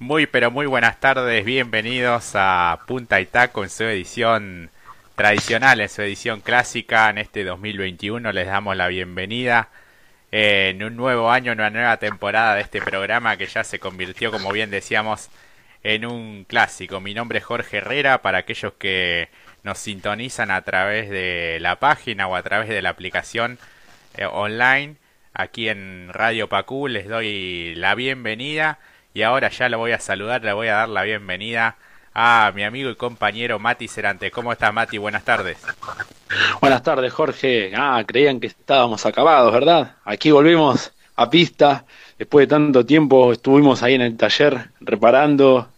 Muy pero muy buenas tardes, bienvenidos a Punta y Taco en su edición tradicional, en su edición clásica en este 2021. Les damos la bienvenida en un nuevo año, una nueva temporada de este programa que ya se convirtió, como bien decíamos, en un clásico. Mi nombre es Jorge Herrera, para aquellos que nos sintonizan a través de la página o a través de la aplicación eh, online, aquí en Radio Pacú les doy la bienvenida y ahora ya lo voy a saludar, le voy a dar la bienvenida a mi amigo y compañero Mati Cerante. ¿Cómo estás, Mati? Buenas tardes. Buenas tardes, Jorge. Ah, creían que estábamos acabados, ¿verdad? Aquí volvimos a pista. Después de tanto tiempo estuvimos ahí en el taller reparando,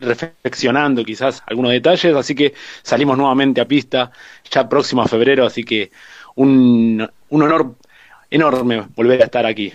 reflexionando quizás algunos detalles, así que salimos nuevamente a pista ya próximo a febrero, así que un, un honor enorme volver a estar aquí.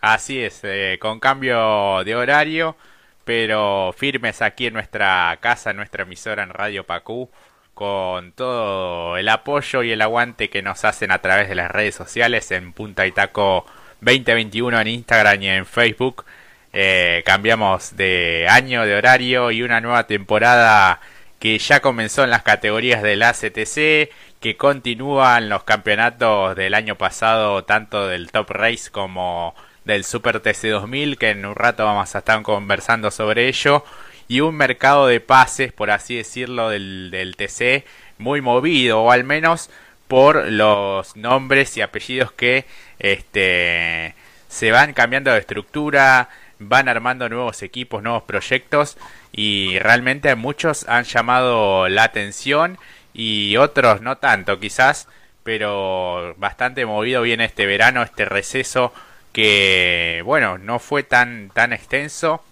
Así es, eh, con cambio de horario, pero firmes aquí en nuestra casa, en nuestra emisora en Radio Pacú, con todo el apoyo y el aguante que nos hacen a través de las redes sociales en Punta y Taco 2021 en Instagram y en Facebook. Eh, cambiamos de año, de horario y una nueva temporada que ya comenzó en las categorías del ACTC, que continúan los campeonatos del año pasado, tanto del Top Race como del Super TC2000, que en un rato vamos a estar conversando sobre ello, y un mercado de pases, por así decirlo, del, del TC muy movido, o al menos por los nombres y apellidos que este, se van cambiando de estructura, van armando nuevos equipos, nuevos proyectos y realmente muchos han llamado la atención y otros no tanto quizás, pero bastante movido viene este verano, este receso que bueno, no fue tan tan extenso.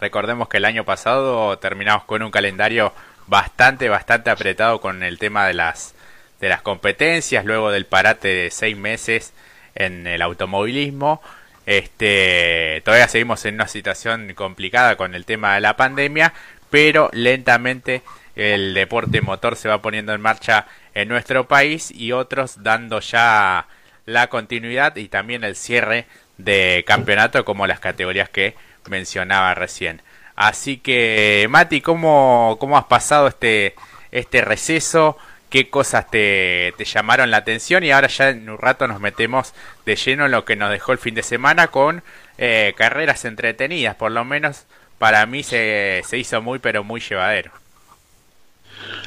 Recordemos que el año pasado terminamos con un calendario bastante bastante apretado con el tema de las de las competencias luego del parate de seis meses en el automovilismo. Este, todavía seguimos en una situación complicada con el tema de la pandemia, pero lentamente el deporte motor se va poniendo en marcha en nuestro país y otros dando ya la continuidad y también el cierre de campeonato como las categorías que mencionaba recién. Así que, Mati, ¿cómo, cómo has pasado este, este receso? ¿Qué cosas te, te llamaron la atención? Y ahora ya en un rato nos metemos de lleno en lo que nos dejó el fin de semana con eh, carreras entretenidas. Por lo menos para mí se, se hizo muy, pero muy llevadero.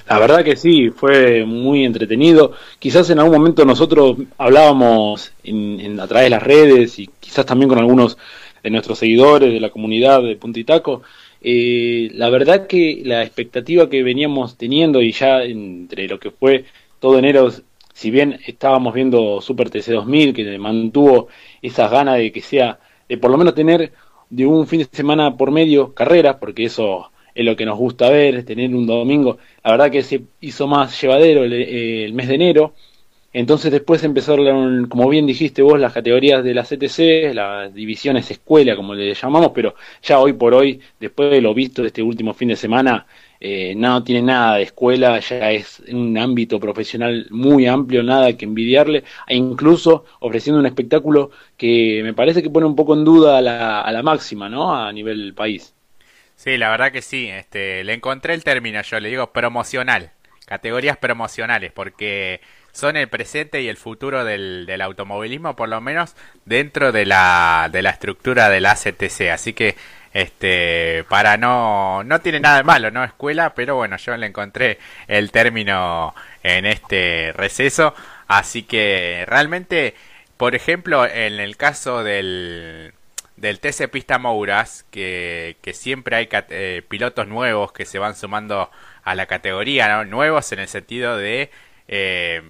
La verdad que sí, fue muy entretenido. Quizás en algún momento nosotros hablábamos en, a través de las redes y quizás también con algunos de nuestros seguidores de la comunidad de Puntitaco. Eh, la verdad que la expectativa que veníamos teniendo y ya entre lo que fue todo enero, si bien estábamos viendo Super TC 2000 que mantuvo esas ganas de que sea, de por lo menos tener de un fin de semana por medio carreras, porque eso es lo que nos gusta ver, tener un domingo. La verdad que se hizo más llevadero el, mes de enero. Entonces después empezaron, como bien dijiste vos, las categorías de la CTC, las divisiones escuela, como le llamamos, pero ya hoy por hoy, después de lo visto de este último fin de semana, eh, no tiene nada de escuela, ya es un ámbito profesional muy amplio, nada que envidiarle, e incluso ofreciendo un espectáculo que me parece que pone un poco en duda a la, a la máxima, ¿no? A nivel país. Sí, la verdad que sí. Este, le encontré el término, yo le digo promocional. Categorías promocionales, porque son el presente y el futuro del, del automovilismo, por lo menos dentro de la, de la estructura del ACTC. Así que, este, para no, no tiene nada de malo, ¿no? Escuela, pero bueno, yo le encontré el término en este receso. Así que realmente, por ejemplo, en el caso del, del TC Pista Mouras, que, que siempre hay eh, pilotos nuevos que se van sumando a la categoría, ¿no? nuevos en el sentido de eh,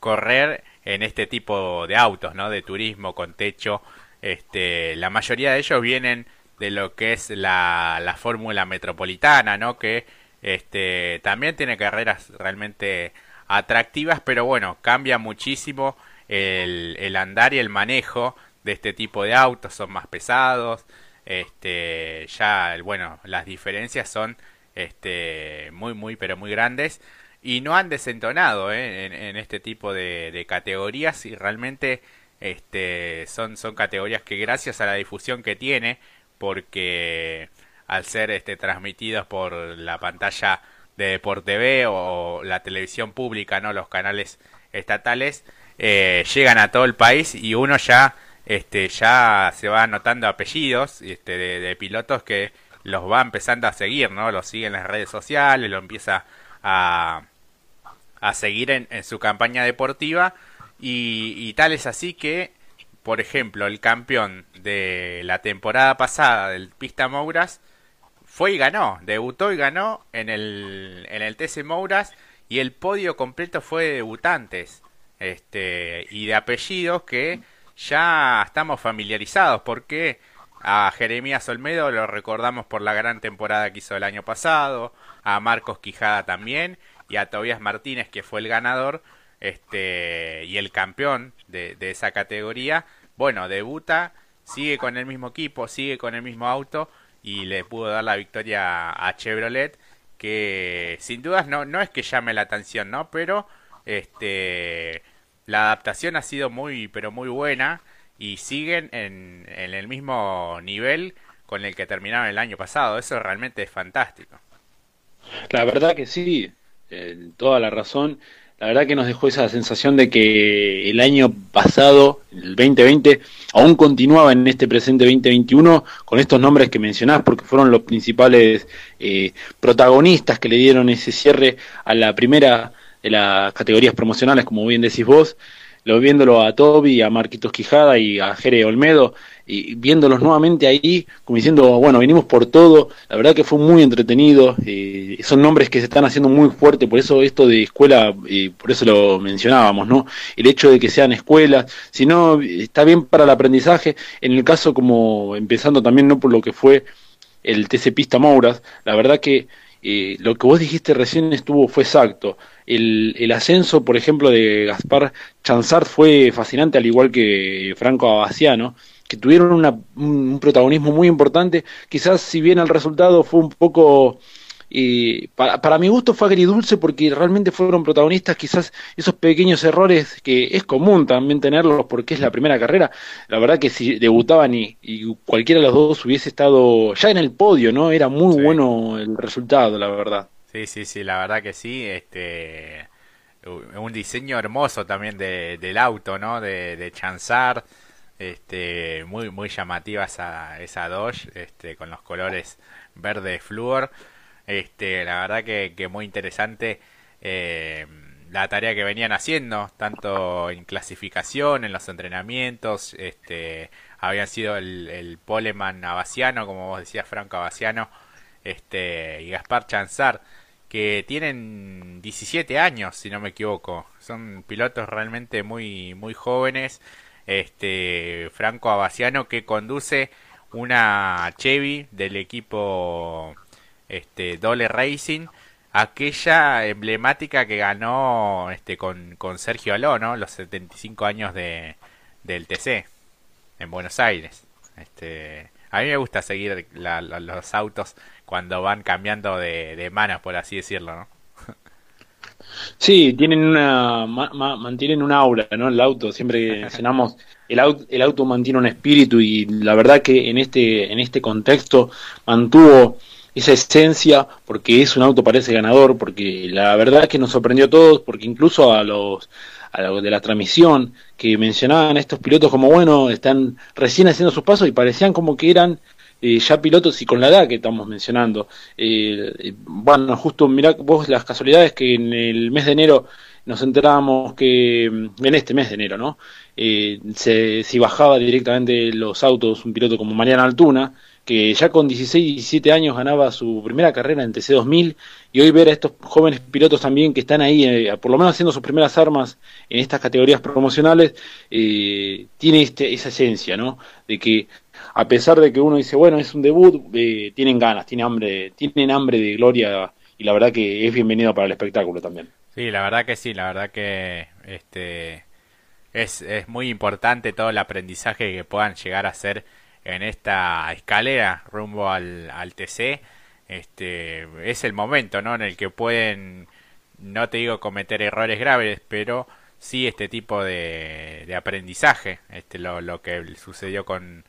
correr en este tipo de autos, ¿no? de turismo con techo. Este, la mayoría de ellos vienen de lo que es la, la fórmula metropolitana, ¿no? que este, también tiene carreras realmente atractivas, pero bueno, cambia muchísimo el, el andar y el manejo de este tipo de autos, son más pesados, este, ya, bueno, las diferencias son este, muy, muy, pero muy grandes y no han desentonado ¿eh? en, este tipo de, categorías y realmente este, son, son categorías que gracias a la difusión que tiene, porque al ser este, transmitidos por la pantalla de Deporte B o la televisión pública, no los canales estatales, eh, llegan a todo el país y uno ya este ya se va anotando apellidos este, de, pilotos que los va empezando a seguir, ¿no? Los sigue en las redes sociales, lo empieza a, a seguir en, su campaña deportiva y, y tal es así que, por ejemplo, el campeón de la temporada pasada del Pista Mouras fue y ganó, debutó y ganó en el, en el TC Mouras y el podio completo fue de debutantes este, y de apellidos que ya estamos familiarizados porque a Jeremías Olmedo lo recordamos por la gran temporada que hizo el año pasado, a Marcos Quijada también y a Tobias Martínez que fue el ganador este y el campeón de, esa categoría. Bueno, debuta, sigue con el mismo equipo, sigue con el mismo auto y le pudo dar la victoria a Chevrolet que sin dudas no no es que llame la atención, ¿no? Pero este la adaptación ha sido muy, pero muy buena y siguen en, el mismo nivel con el que terminaron el año pasado. Eso realmente es fantástico. La verdad que sí, eh, toda la razón. La verdad que nos dejó esa sensación de que el año pasado, el 2020, aún continuaba en este presente 2021 con estos nombres que mencionás, porque fueron los principales eh, protagonistas que le dieron ese cierre a la primera de las categorías promocionales, como bien decís vos, lo viéndolo a Toby, a Marquitos Quijada y a Jere Olmedo, y viéndolos nuevamente ahí, como diciendo, bueno, venimos por todo, la verdad que fue muy entretenido, eh, son nombres que se están haciendo muy fuertes, por eso esto de escuela, y por eso lo mencionábamos, ¿no? El hecho de que sean escuelas, si no, está bien para el aprendizaje, en el caso como, empezando también, ¿no? Por lo que fue el TC Pista Mouras, la verdad que eh, lo que vos dijiste recién estuvo, fue exacto, el, el, ascenso, por ejemplo, de Gaspar Chanzart fue fascinante, al igual que Franco Abaciano, que tuvieron una, un protagonismo muy importante. Quizás, si bien el resultado fue un poco. Eh, para, para mi gusto fue agridulce porque realmente fueron protagonistas, quizás esos pequeños errores que es común también tenerlos porque es la primera carrera, la verdad que si debutaban y, y cualquiera de los dos hubiese estado ya en el podio, ¿no? Era muy bueno el resultado, la verdad. Sí, sí, sí, la verdad que sí. Este, un diseño hermoso también de, del auto, ¿no? De, de Chanzar, este, muy, muy llamativa esa, esa Dodge, este, con los colores verde flúor. Este, la verdad que, que muy interesante eh, la tarea que venían haciendo, tanto en clasificación, en los entrenamientos, este, habían sido el, Poleman Abasiano, como vos decías, Franco Abasiano, este, y Gaspar Chanzar que tienen 17 años, si no me equivoco. Son pilotos realmente muy, muy jóvenes. Este, Franco Abasiano que conduce una Chevy del equipo este, Dole Racing, aquella emblemática que ganó este, con, con Sergio Aló, ¿no? Los 75 años de, del TC en Buenos Aires. Este, a mí me gusta seguir los autos cuando van cambiando de, de manos, por así decirlo, ¿no? Sí, tienen una, mantienen un aura, ¿no? El auto, siempre que mencionamos, el auto, el auto mantiene un espíritu y la verdad que en este, en este contexto mantuvo esa esencia porque es un auto parece ganador, porque la verdad que nos sorprendió a todos, porque incluso a los, a los de la transmisión que mencionaban estos pilotos como bueno, están recién haciendo sus pasos y parecían como que eran eh, ya pilotos y con la edad que estamos mencionando. Eh, eh, bueno, justo mirá vos las casualidades que en el mes de enero nos enterábamos que, mm, en este mes de enero, ¿no? se, si bajaba directamente los autos un piloto como Mariana Altuna, que ya con 16 y 17 años ganaba su primera carrera en TC2000 y hoy ver a estos jóvenes pilotos también que están ahí, por lo menos haciendo sus primeras armas en estas categorías promocionales, tiene este, esa esencia, ¿no? De que a pesar de que uno dice, bueno, es un debut, eh, tienen ganas, tienen hambre, tienen hambre de gloria y la verdad que es bienvenido para el espectáculo también. Sí, la verdad que sí, la verdad que este es, es muy importante todo el aprendizaje que puedan llegar a hacer en esta escalera rumbo al, al TC. Este es el momento, ¿no? En el que pueden, no te digo cometer errores graves, pero sí este tipo de, aprendizaje, este lo, lo que sucedió con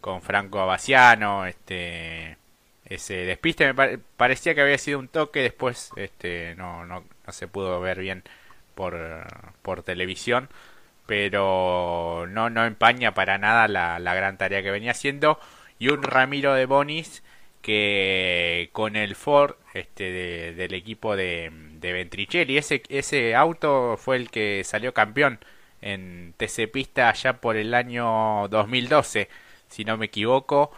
con Franco Abaciano, este ese despiste. Me parecía que había sido un toque, después este, no, no, no se pudo ver bien por, por televisión, pero no, no empaña para nada la, la gran tarea que venía haciendo. Y un Ramiro de Bonis que con el Ford este, del equipo de, de Ventricelli, ese, ese auto fue el que salió campeón en TC Pista allá por el año 2012, si no me equivoco.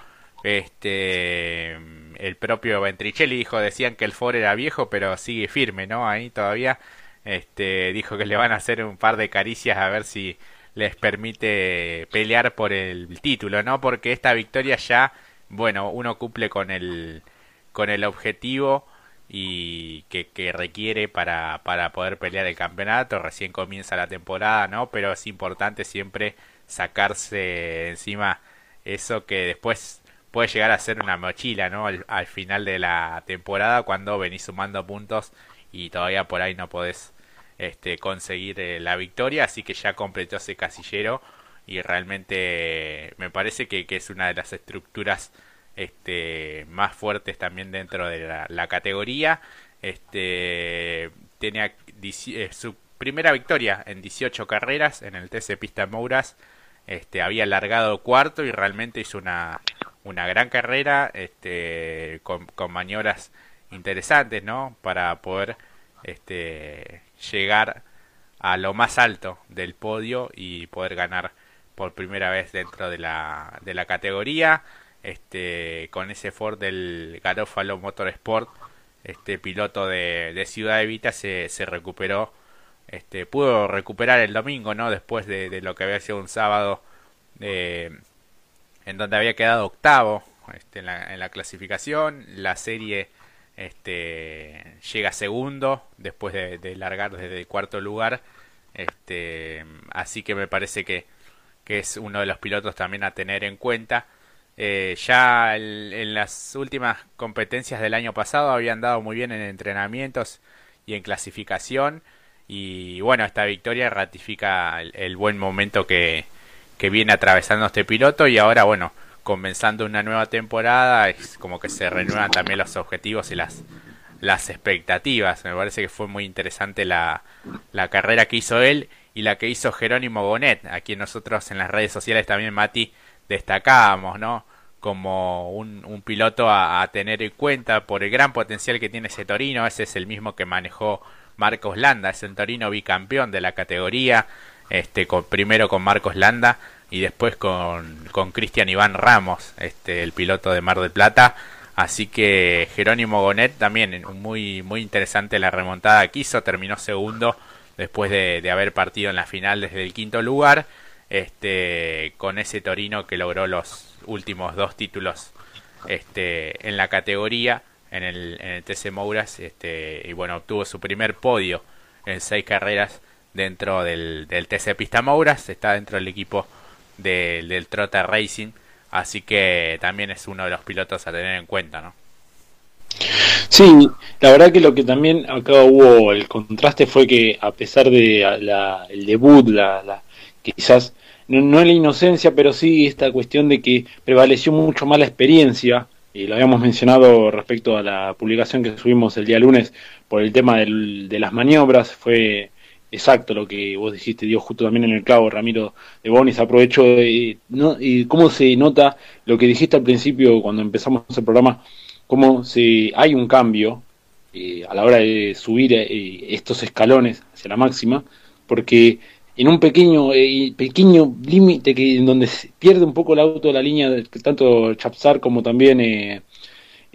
Este, el propio Ventricelli dijo, decían que el Ford era viejo, pero sigue firme, ¿no? Ahí todavía, este, dijo que le van a hacer un par de caricias a ver si les permite pelear por el título, ¿no? Porque esta victoria ya, bueno, uno cumple con el, con el objetivo y que, requiere para, para poder pelear el campeonato. Recién comienza la temporada, ¿no? Pero es importante siempre sacarse encima eso que después puede llegar a ser una mochila, ¿no? Al, final de la temporada cuando venís sumando puntos y todavía por ahí no podés este, conseguir eh, la victoria, así que ya completó ese casillero y realmente me parece que, es una de las estructuras este, más fuertes también dentro de la, categoría. Este, tenía eh, su primera victoria en 18 carreras en el TC Pista Mouras. Este, había largado cuarto y realmente hizo una, una gran carrera este, con, con, maniobras interesantes, ¿no? Para poder este, llegar a lo más alto del podio y poder ganar por primera vez dentro de la, de la categoría. Este, con ese Ford del Garofalo Motorsport, este piloto de, de Ciudad Evita se, se recuperó, este, pudo recuperar el domingo, ¿no? Después de, lo que había sido un sábado eh, en donde había quedado octavo este, en, la, clasificación. La serie este, llega segundo después de, largar desde el cuarto lugar. Este, así que me parece que, es uno de los pilotos también a tener en cuenta. Eh, ya en las últimas competencias del año pasado habían dado muy bien en entrenamientos y en clasificación. Y bueno, esta victoria ratifica el buen momento que viene atravesando este piloto y ahora, bueno, comenzando una nueva temporada, es como que se renuevan también los objetivos y las, las expectativas. Me parece que fue muy interesante la, la carrera que hizo él y la que hizo Jerónimo Bonet, a quien nosotros en las redes sociales también, Mati, destacábamos, ¿no? Como un, piloto a, a, tener en cuenta por el gran potencial que tiene ese Torino. Ese es el mismo que manejó Marcos Landa, es el Torino bicampeón de la categoría este, con, primero con Marcos Landa y después con, con Cristian Iván Ramos, este, el piloto de Mar del Plata. Así que Jerónimo Gonet también muy, muy interesante la remontada que hizo, terminó segundo después de, de haber partido en la final desde el quinto lugar, este, con ese Torino que logró los últimos dos títulos este, en la categoría, en el, en el TC Mouras, este, y bueno, obtuvo su primer podio en seis carreras dentro del, del TC Pista Mouras, está dentro del equipo del, del Trota Racing, así que también es uno de los pilotos a tener en cuenta, ¿no? Sí, la verdad que lo que también acá hubo el contraste fue que a pesar de la, el debut, la, la quizás no, no la inocencia, pero sí esta cuestión de que prevaleció mucho más la experiencia, y lo habíamos mencionado respecto a la publicación que subimos el día lunes por el tema del, de las maniobras, fue exacto lo que vos dijiste, dio justo también en el clavo, Ramiro de Bonis, aprovecho ¿no? y cómo se nota lo que dijiste al principio cuando empezamos el programa, cómo se, hay un cambio eh, a la hora de subir eh, estos escalones hacia la máxima, porque en un pequeño eh, pequeño límite que en donde se pierde un poco el auto de la línea, tanto Chapsar como también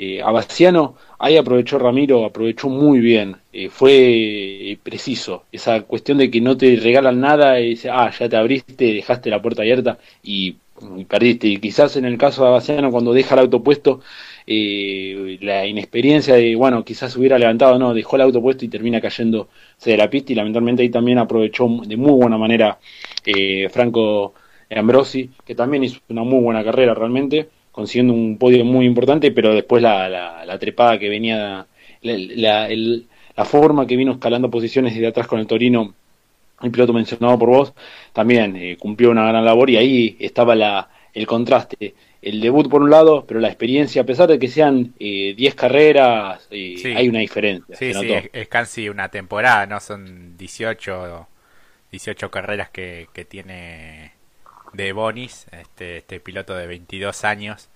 eh, Abastiano, Ahí aprovechó Ramiro, aprovechó muy bien, eh, fue eh, preciso. Esa cuestión de que no te regalan nada y dice, ah, ya te abriste, dejaste la puerta abierta y, perdiste. Y quizás en el caso de Abaciano, cuando deja el auto puesto, eh, la inexperiencia de, bueno, quizás hubiera levantado, no, dejó el auto puesto y termina cayendo de la pista y lamentablemente ahí también aprovechó de muy buena manera Franco Ambrosi, que también hizo una muy buena carrera realmente consiguiendo un podio muy importante, pero después la, la, trepada que venía, la, la, forma que vino escalando posiciones desde atrás con el Torino, el piloto mencionado por vos, también eh, cumplió una gran labor y ahí estaba la, el contraste el debut por un lado, pero la experiencia, a pesar de que sean 10 eh, carreras, eh, hay una diferencia. Sí, sí, es, casi una temporada, ¿no? Son 18, 18 carreras que, que tiene de Bonis, este, este piloto de 22 años.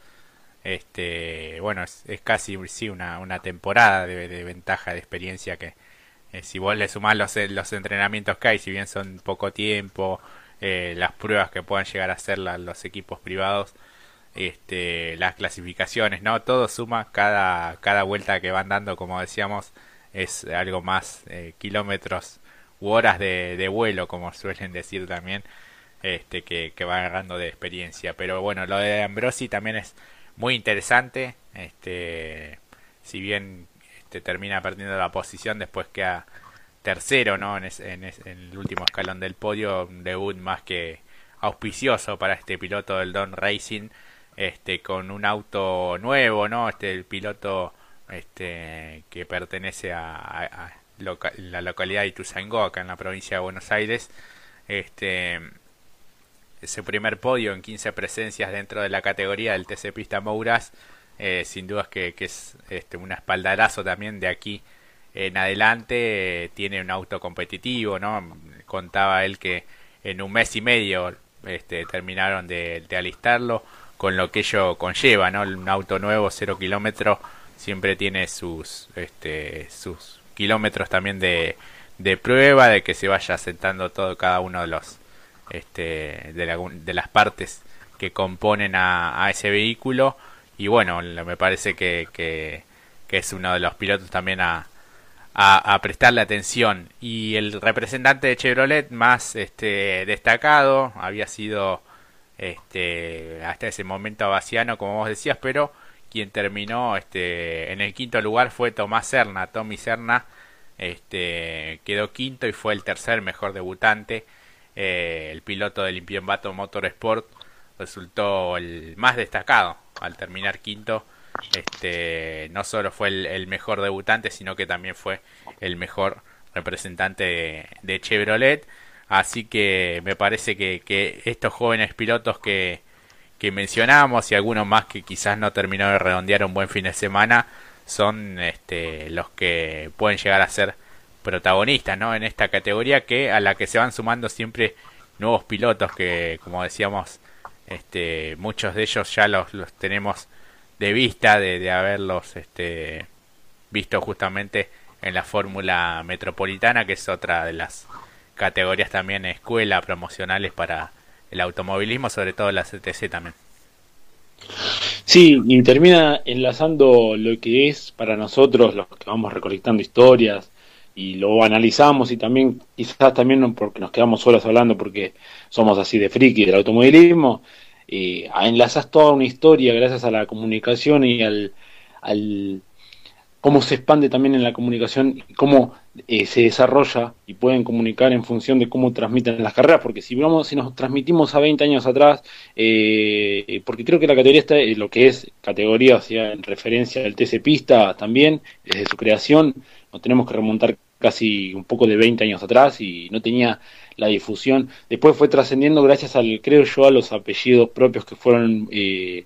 Este, bueno, es, casi sí una, una temporada de, ventaja de experiencia que eh, si vos le sumás los, los entrenamientos que hay, si bien son poco tiempo, las pruebas que puedan llegar a hacer los equipos privados, este, las clasificaciones, ¿no? Todo suma, cada, cada vuelta que van dando, como decíamos, es algo más eh, kilómetros u horas de, vuelo, como suelen decir también, este, que, que va agarrando de experiencia. Pero bueno, lo de Ambrosi también es muy interesante, este, si bien este, termina perdiendo la posición, después queda tercero, ¿no? En, el último escalón del podio, un debut más que auspicioso para este piloto del Don Racing este con un auto nuevo, ¿no? Este el piloto este que pertenece a, la localidad de Ituzaingó, acá en la provincia de Buenos Aires. Este ese primer podio en 15 presencias dentro de la categoría del TC Pista Mouras, eh, sin dudas que, que es este, un espaldarazo también de aquí en adelante. tiene un auto competitivo, ¿no? Contaba él que en un mes y medio este, terminaron de alistarlo con lo que ello conlleva, ¿no? Un auto nuevo, cero kilómetros, siempre tiene sus, este, sus kilómetros también de, de prueba, de que se vaya sentando todo cada uno de los, este, de, de las partes que componen a, ese vehículo. Y bueno, me parece que, que, es uno de los pilotos también a, a, a, prestarle atención. Y el representante de Chevrolet más este, destacado había sido este, hasta ese momento Baciano, como vos decías, pero quien terminó este, en el quinto lugar fue Tomás Serna. Tommy Serna este, quedó quinto y fue el tercer mejor debutante. Eh, el piloto del Motor Motorsport resultó el más destacado al terminar quinto. Este, no solo fue el, mejor debutante, sino que también fue el mejor representante de Chevrolet. Así que me parece que, que estos jóvenes pilotos que, que mencionamos y algunos más que quizás no terminó de redondear un buen fin de semana son este, los que pueden llegar a ser protagonistas ¿no? en esta categoría que a la que se van sumando siempre nuevos pilotos que como decíamos este, muchos de ellos ya los, tenemos de vista de, de haberlos este, visto justamente en la fórmula metropolitana que es otra de las categorías también escuela promocionales para el automovilismo, sobre todo la CTC también. Sí, y termina enlazando lo que es para nosotros, los que vamos recolectando historias y lo analizamos y también quizás también porque nos quedamos solos hablando porque somos así de friki del automovilismo, eh, enlazas toda una historia gracias a la comunicación y al, al cómo se expande también en la comunicación y cómo eh, se desarrolla y pueden comunicar en función de cómo transmiten las carreras, porque si vamos, si nos transmitimos a 20 años atrás, eh, porque creo que la categoría está, lo que es categoría, o sea, en referencia al TC Pista también, desde su creación, nos tenemos que remontar casi un poco de 20 años atrás y no tenía la difusión. Después fue trascendiendo gracias al, creo yo, a los apellidos propios que fueron eh,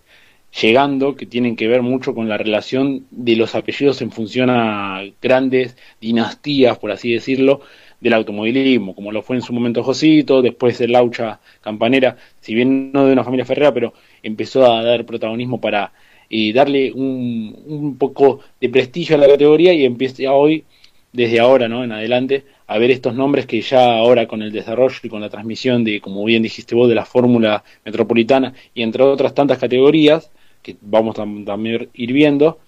llegando que tienen que ver mucho con la relación de los apellidos en función a grandes dinastías, por así decirlo, del automovilismo, como lo fue en su momento Josito, después el Laucha Campanera, si bien no de una familia ferrera, pero empezó a dar protagonismo para eh, darle un, un, poco de prestigio a la categoría y empieza hoy, desde ahora ¿no? en adelante, a ver estos nombres que ya ahora con el desarrollo y con la transmisión de, como bien dijiste vos, de la fórmula metropolitana y entre otras tantas categorías, que vamos a también ir viendo,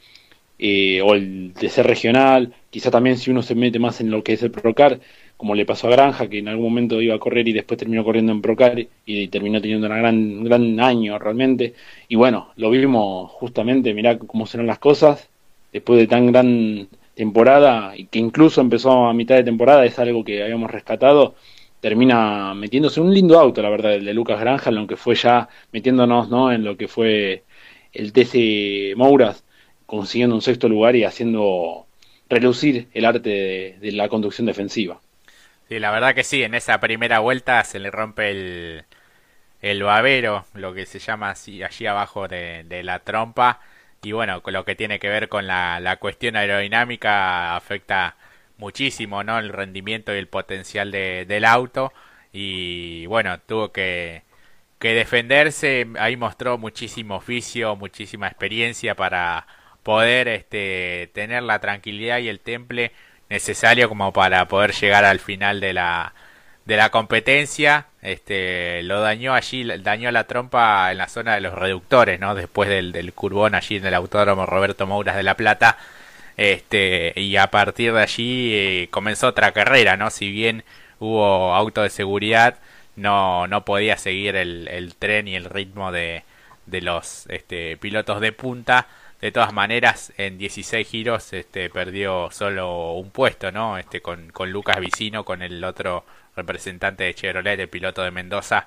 eh, o el de ser regional, quizá también si uno se mete más en lo que es el Procar, como le pasó a Granja, que en algún momento iba a correr y después terminó corriendo en Procar y terminó teniendo una gran, un gran año realmente. Y bueno, lo vimos justamente, mirá cómo serán las cosas, después de tan gran temporada, y que incluso empezó a mitad de temporada, es algo que habíamos rescatado, termina metiéndose un lindo auto, la verdad, el de Lucas Granja, aunque fue ya metiéndonos ¿no? en lo que fue el TC Mouras consiguiendo un sexto lugar y haciendo relucir el arte de, la conducción defensiva. Sí, la verdad que sí, en esa primera vuelta se le rompe el, el babero, lo que se llama así, allí abajo de, la trompa. Y bueno, con lo que tiene que ver con la, la cuestión aerodinámica afecta muchísimo, ¿no? El rendimiento y el potencial de, del auto. Y bueno, tuvo que, que defenderse. Ahí mostró muchísimo oficio, muchísima experiencia para poder este, tener la tranquilidad y el temple necesario como para poder llegar al final de la, de la competencia. Este, lo dañó allí, dañó la trompa en la zona de los reductores, ¿no? Después del, del allí en el autódromo Roberto Mouras de La Plata. Este, y a partir de allí eh, comenzó otra carrera, ¿no? Si bien hubo auto de seguridad, no, no podía seguir el, el tren y el ritmo de, de los este, pilotos de punta. De todas maneras, en 16 giros este, perdió solo un puesto, ¿no? Este, con, con Lucas Vicino, con el otro representante de Chevrolet, el piloto de Mendoza.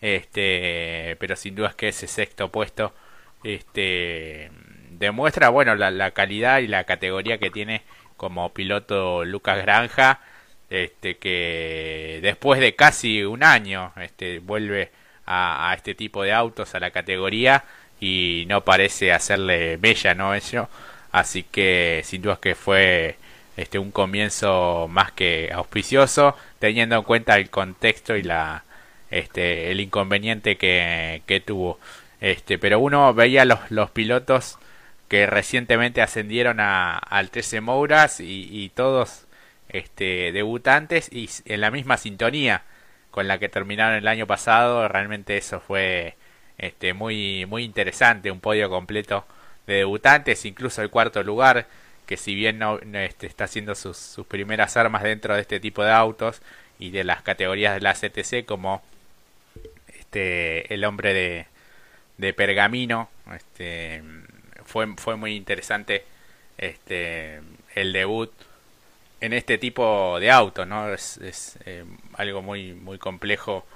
Este, pero sin duda es que ese sexto puesto este, demuestra bueno la, calidad y la categoría que tiene como piloto Lucas Granja este que después de casi un año este vuelve a, este tipo de autos a la categoría y no parece hacerle bella no eso así que sin duda que fue este un comienzo más que auspicioso teniendo en cuenta el contexto y la este el inconveniente que, que tuvo este pero uno veía los, los pilotos que recientemente ascendieron a, al TC Mouras y, todos este, debutantes y en la misma sintonía con la que terminaron el año pasado. Realmente eso fue este, muy, muy interesante, un podio completo de debutantes, incluso el cuarto lugar, que si bien no, este, está haciendo sus, sus, primeras armas dentro de este tipo de autos y de las categorías de la CTC como este, el hombre de, de pergamino, este, fue, fue muy interesante este el debut en este tipo de autos, ¿no? Es, es eh, algo muy, muy complejo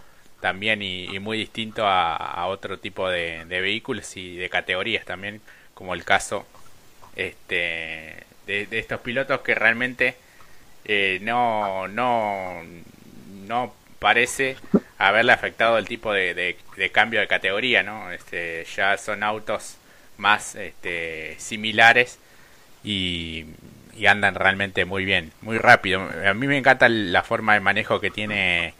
también y, muy distinto a, otro tipo de, vehículos y de categorías también, como el caso este, de, estos pilotos que realmente eh, no, no, no parece haberle afectado el tipo de, de, cambio de categoría, ¿no? Este, ya son autos más este, similares y, andan realmente muy bien, muy rápido. A mí me encanta la forma de manejo que tiene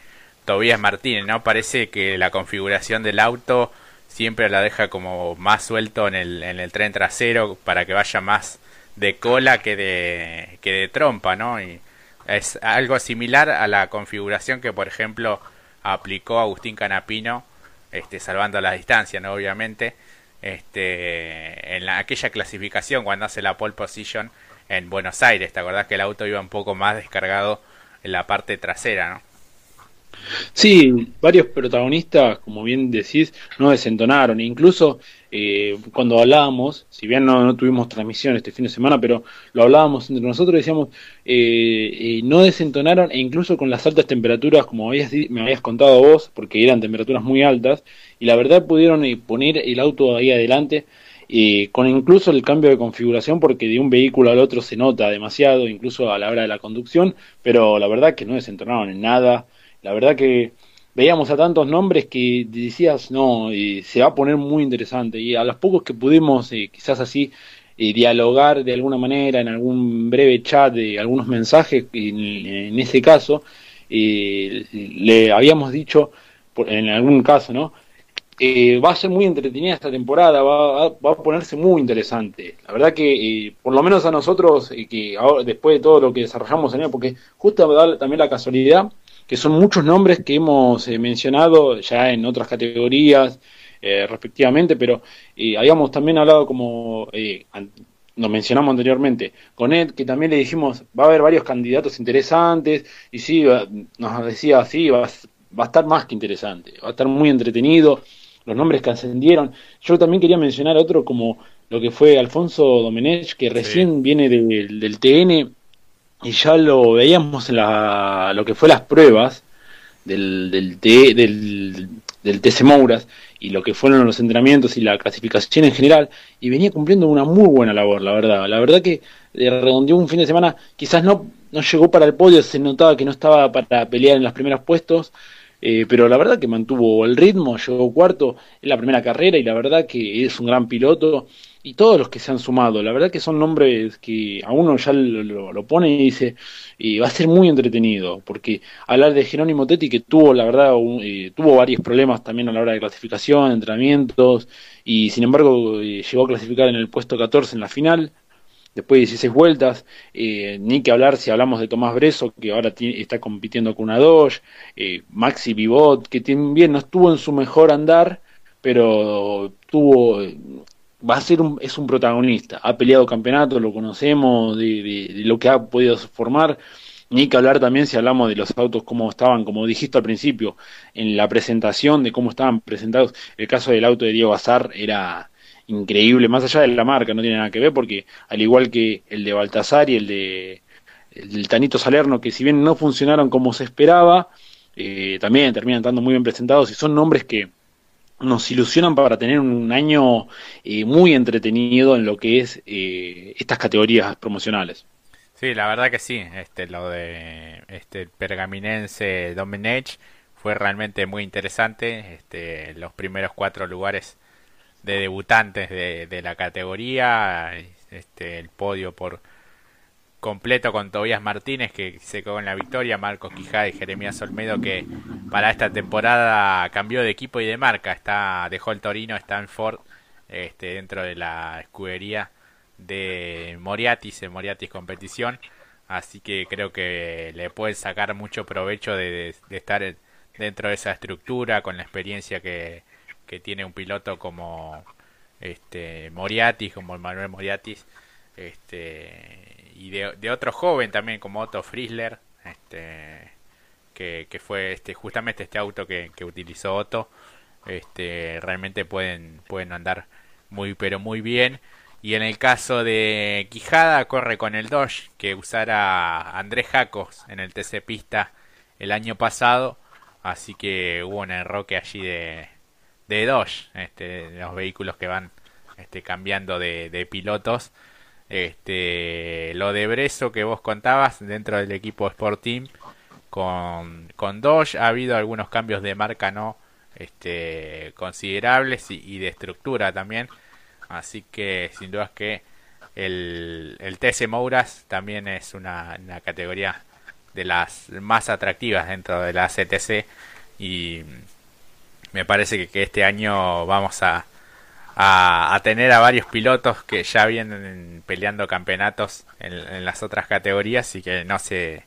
Tobías Martínez, ¿no? Parece que la configuración del auto siempre la deja como más suelto en el, en el tren trasero para que vaya más de cola que de, que de trompa, ¿no? Y es algo similar a la configuración que, por ejemplo, aplicó Agustín Canapino, este, salvando la distancia, ¿no? Obviamente, este, en la, aquella clasificación cuando hace la pole position en Buenos Aires. ¿Te acordás que el auto iba un poco más descargado en la parte trasera, no? Sí, varios protagonistas, como bien decís, no desentonaron. Incluso eh, cuando hablábamos, si bien no, tuvimos transmisión este fin de semana, pero lo hablábamos entre nosotros, decíamos, eh, eh, no desentonaron, e incluso con las altas temperaturas, como habías, me habías contado vos, porque eran temperaturas muy altas, y la verdad pudieron poner el auto ahí adelante, con incluso el cambio de configuración, porque de un vehículo al otro se nota demasiado, incluso a la hora de la conducción, pero la verdad que no desentonaron en nada. La verdad que veíamos a tantos nombres que decías, no, se va a poner muy interesante. Y a los pocos que pudimos, eh, quizás así, eh, dialogar de alguna manera en algún breve chat de algunos mensajes, en, ese caso, eh, le habíamos dicho, en algún caso, ¿no? va a ser muy entretenida esta temporada, va, va, a ponerse muy interesante. La verdad que, por lo menos a nosotros, que ahora, después de todo lo que desarrollamos en él, porque justo también la casualidad que son muchos nombres que hemos eh, mencionado ya en otras categorías eh, respectivamente, pero eh, habíamos también hablado como nos mencionamos anteriormente, con Ed, que también le dijimos, va a haber varios candidatos interesantes, y sí, nos decía, sí, va, va a estar más que interesante, va a estar muy entretenido, los nombres que ascendieron. Yo también quería mencionar otro como lo que fue Alfonso Domenech, que recién viene del, del TN, y ya lo veíamos en la, lo que fue las pruebas del, del, del, del TC Mouras y lo que fueron los entrenamientos y la clasificación en general, y venía cumpliendo una muy buena labor, la verdad. La verdad que redondeó un fin de semana, quizás no, no llegó para el podio, se notaba que no estaba para pelear en los primeros puestos, eh, pero la verdad que mantuvo el ritmo, llegó cuarto en la primera carrera y la verdad que es un gran piloto. Y todos los que se han sumado, la verdad que son nombres que a uno ya lo, pone y dice, y va a ser muy entretenido, porque hablar de Jerónimo Tetti que tuvo, la verdad, eh, tuvo varios problemas también a la hora de clasificación, entrenamientos, y sin embargo eh, llegó a clasificar en el puesto 14 en la final, después de 16 vueltas, eh, ni que hablar si hablamos de Tomás Breso, que ahora está compitiendo con una Dodge, eh, Maxi Vivot, que también no estuvo en su mejor andar, pero tuvo va a ser un, es un protagonista, ha peleado campeonato, lo conocemos, de, lo que ha podido formar, ni que hablar también si hablamos de los autos como estaban, como dijiste al principio, en la presentación de cómo estaban presentados, el caso del auto de Diego Azar era increíble, más allá de la marca, no tiene nada que ver porque al igual que el de Baltasar y el de el Tanito Salerno, que si bien no funcionaron como se esperaba, eh, también terminan estando muy bien presentados y son nombres que nos ilusionan para tener un año eh, muy entretenido en lo que es eh, estas categorías promocionales. Sí, la verdad que sí, este lo de este pergaminense Domenech fue realmente muy interesante, este los primeros cuatro lugares de debutantes de, de la categoría, este el podio por completo con Tobias Martínez que se quedó en la victoria, Marcos Quijada y Jeremías Olmedo que para esta temporada cambió de equipo y de marca, está dejó el Torino, está en Ford este, dentro de la escudería de Moriatis en Moriatis competición, así que creo que le pueden sacar mucho provecho de, estar dentro de esa estructura con la experiencia que, que tiene un piloto como este Moriatis, como Manuel Moriatis, este y de, otro joven también como Otto Friesler, este, que, fue este justamente este auto que, que utilizó Otto, este, realmente pueden, pueden andar muy pero muy bien. Y en el caso de Quijada corre con el Dodge que usara Andrés Jacos en el TC Pista el año pasado, así que hubo un enroque allí de, de Dodge, este, los vehículos que van este, cambiando de, pilotos este, lo de Breso que vos contabas dentro del equipo Sport Team con, con ha habido algunos cambios de marca no este, considerables y, de estructura también. Así que sin duda que el, el TS Mouras también es una, categoría de las más atractivas dentro de la CTC y me parece que, este año vamos a, a, tener a varios pilotos que ya vienen peleando campeonatos en, las otras categorías y que no se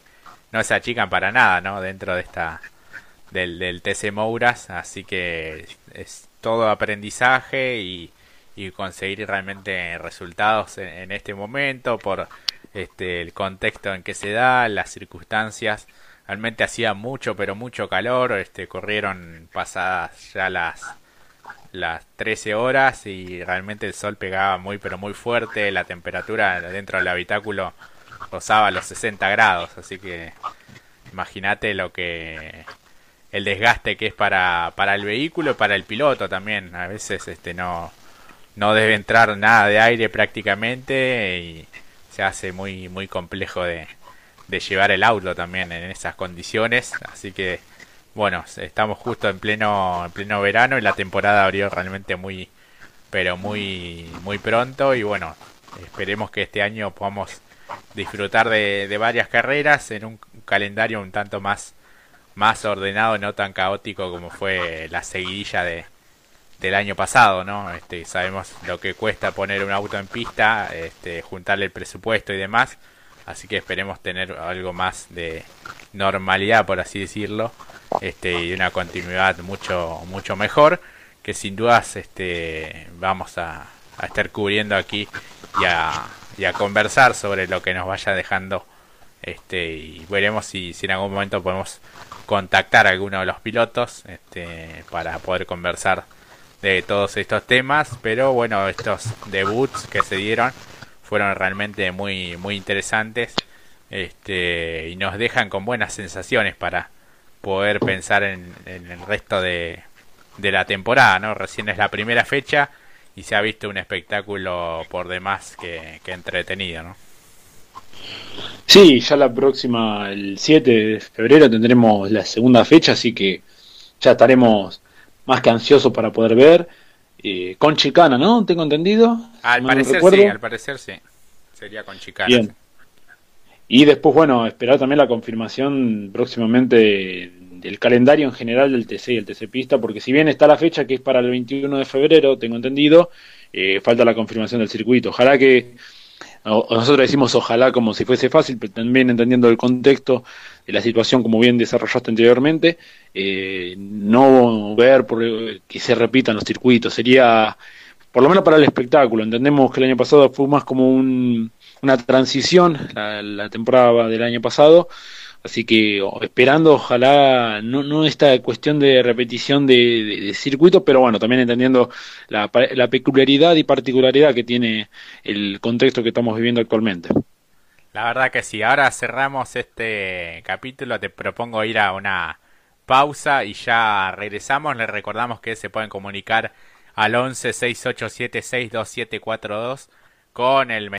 no se achican para nada no dentro de esta del, del TC Mouras. Así que es todo aprendizaje y, y conseguir realmente resultados en, este momento por este el contexto en que se da las circunstancias realmente hacía mucho pero mucho calor este corrieron pasadas ya las las 13 horas y realmente el sol pegaba muy pero muy fuerte, la temperatura dentro del habitáculo rozaba los 60 grados, así que imagínate lo que el desgaste que es para, para el vehículo y para el piloto también, a veces este no no debe entrar nada de aire prácticamente y se hace muy muy complejo de, de llevar el auto también en esas condiciones, así que bueno, estamos justo en pleno, en pleno verano y la temporada abrió realmente muy, pero muy, muy pronto. Y bueno, esperemos que este año podamos disfrutar de, varias carreras en un calendario un tanto más, más ordenado, no tan caótico como fue la seguidilla de, del año pasado, ¿no? Este, sabemos lo que cuesta poner un auto en pista, este, juntarle el presupuesto y demás, así que esperemos tener algo más de normalidad, por así decirlo, este, y una continuidad mucho, mucho mejor, que sin dudas este, vamos a, estar cubriendo aquí y a, a, conversar sobre lo que nos vaya dejando este, y veremos si, si en algún momento podemos contactar a alguno de los pilotos este, para poder conversar de todos estos temas. Pero bueno estos debuts que se dieron fueron realmente muy muy interesantes este y nos dejan con buenas sensaciones para poder pensar en, el resto de, de, la temporada, ¿no? Recién es la primera fecha y se ha visto un espectáculo por demás que, entretenido, ¿no? Sí, ya la próxima, el 7 de febrero, tendremos la segunda fecha, así que ya estaremos más que ansiosos para poder ver. Eh, con Chicana, ¿no? Tengo entendido. Al no parecer sí, al parecer sí. Sería con Chicana. Bien. Y después, bueno, esperar también la confirmación próximamente del calendario en general del TC y el TC Pista, porque si bien está la fecha que es para el 21 de febrero, tengo entendido, eh, falta la confirmación del circuito. Ojalá que, nosotros decimos ojalá como si fuese fácil, pero también entendiendo el contexto de la situación como bien desarrollaste anteriormente, eh, no ver por, que se repitan los circuitos, sería por lo menos para el espectáculo. Entendemos que el año pasado fue más como un, una transición, la, la temporada del año pasado, así que esperando, ojalá, no, no esta cuestión de repetición de, circuitos, pero bueno, también entendiendo la, la peculiaridad y particularidad que tiene el contexto que estamos viviendo actualmente. La verdad que sí. Ahora cerramos este capítulo. Te propongo ir a una pausa y ya regresamos. Les recordamos que se pueden comunicar al 11 6876 2742 con el